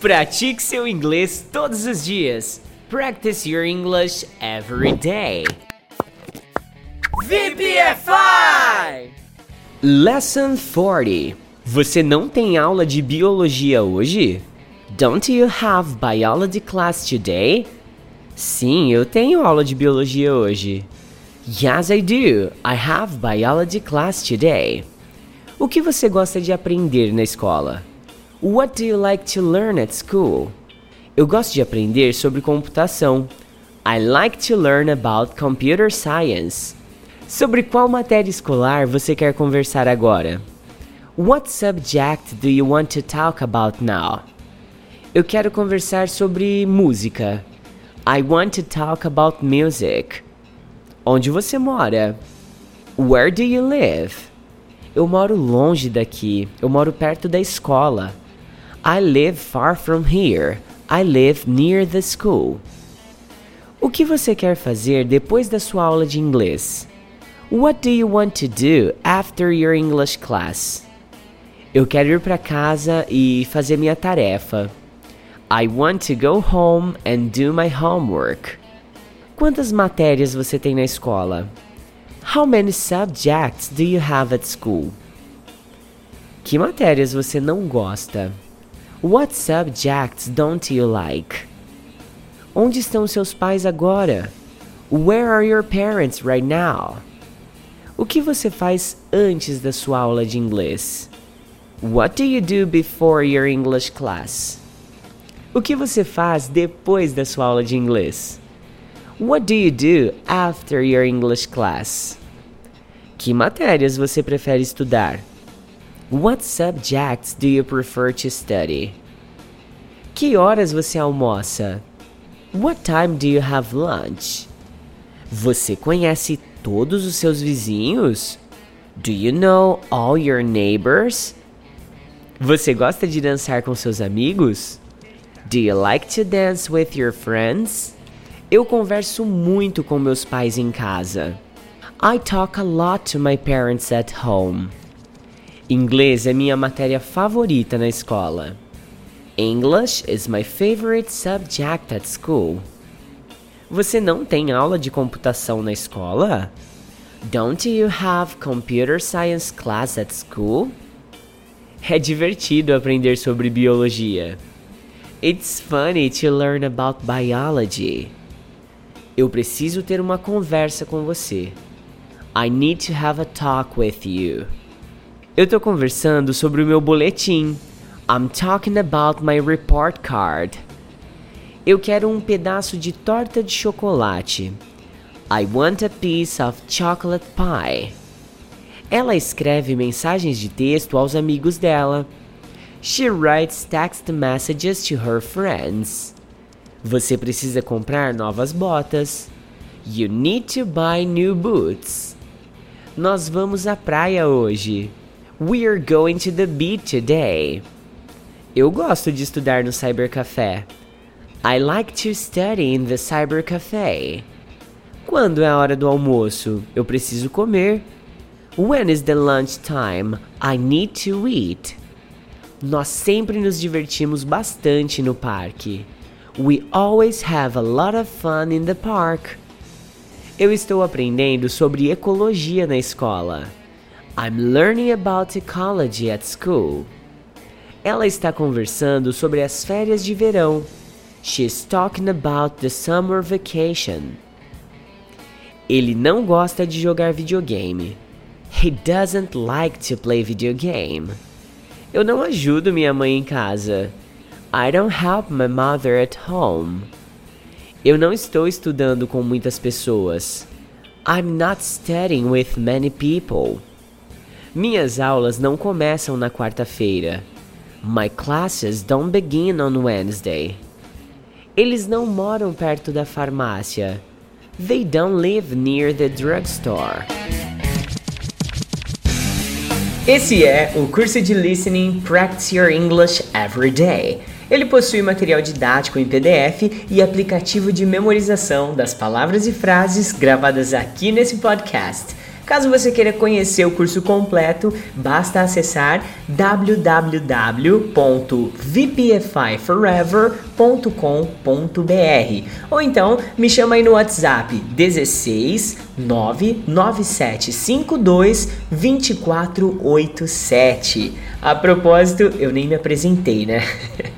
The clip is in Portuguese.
Pratique seu inglês todos os dias. Practice your English every day. VPFI! Lesson 40. Você não tem aula de biologia hoje? Don't you have biology class today? Sim, eu tenho aula de biologia hoje. Yes, I do. I have biology class today. O que você gosta de aprender na escola? What do you like to learn at school? Eu gosto de aprender sobre computação. I like to learn about computer science. Sobre qual matéria escolar você quer conversar agora? What subject do you want to talk about now? Eu quero conversar sobre música. I want to talk about music. Onde você mora? Where do you live? Eu moro longe daqui. Eu moro perto da escola. I live far from here. I live near the school. O que você quer fazer depois da sua aula de inglês? What do you want to do after your English class? Eu quero ir para casa e fazer minha tarefa. I want to go home and do my homework. Quantas matérias você tem na escola? How many subjects do you have at school? Que matérias você não gosta? What subjects don't you like? Onde estão seus pais agora? Where are your parents right now? O que você faz antes da sua aula de inglês? What do you do before your English class? O que você faz depois da sua aula de inglês? What do you do after your English class? Que matérias você prefere estudar? What subjects do you prefer to study? Que horas você almoça? What time do you have lunch? Você conhece todos os seus vizinhos? Do you know all your neighbors? Você gosta de dançar com seus amigos? Do you like to dance with your friends? Eu converso muito com meus pais em casa. I talk a lot to my parents at home. Inglês é minha matéria favorita na escola. English is my favorite subject at school. Você não tem aula de computação na escola? Don't you have computer science class at school? É divertido aprender sobre biologia. It's funny to learn about biology. Eu preciso ter uma conversa com você. I need to have a talk with you. Eu tô conversando sobre o meu boletim. I'm talking about my report card. Eu quero um pedaço de torta de chocolate. I want a piece of chocolate pie. Ela escreve mensagens de texto aos amigos dela. She writes text messages to her friends. Você precisa comprar novas botas. You need to buy new boots. Nós vamos à praia hoje. We're going to the beach today. Eu gosto de estudar no cybercafé. I like to study in the cybercafé. Quando é a hora do almoço? Eu preciso comer. When is the lunch time? I need to eat. Nós sempre nos divertimos bastante no parque. We always have a lot of fun in the park. Eu estou aprendendo sobre ecologia na escola. I'm learning about ecology at school. Ela está conversando sobre as férias de verão. She's talking about the summer vacation. Ele não gosta de jogar videogame. He doesn't like to play video game. Eu não ajudo minha mãe em casa. I don't help my mother at home. Eu não estou estudando com muitas pessoas. I'm not studying with many people. Minhas aulas não começam na quarta-feira. My classes don't begin on Wednesday. Eles não moram perto da farmácia. They don't live near the drugstore. Esse é o curso de Listening Practice Your English Every Day. Ele possui material didático em PDF e aplicativo de memorização das palavras e frases gravadas aqui nesse podcast. Caso você queira conhecer o curso completo, basta acessar www.vpfiforever.com.br ou então me chama aí no WhatsApp 16 99752 2487. A propósito, eu nem me apresentei, né?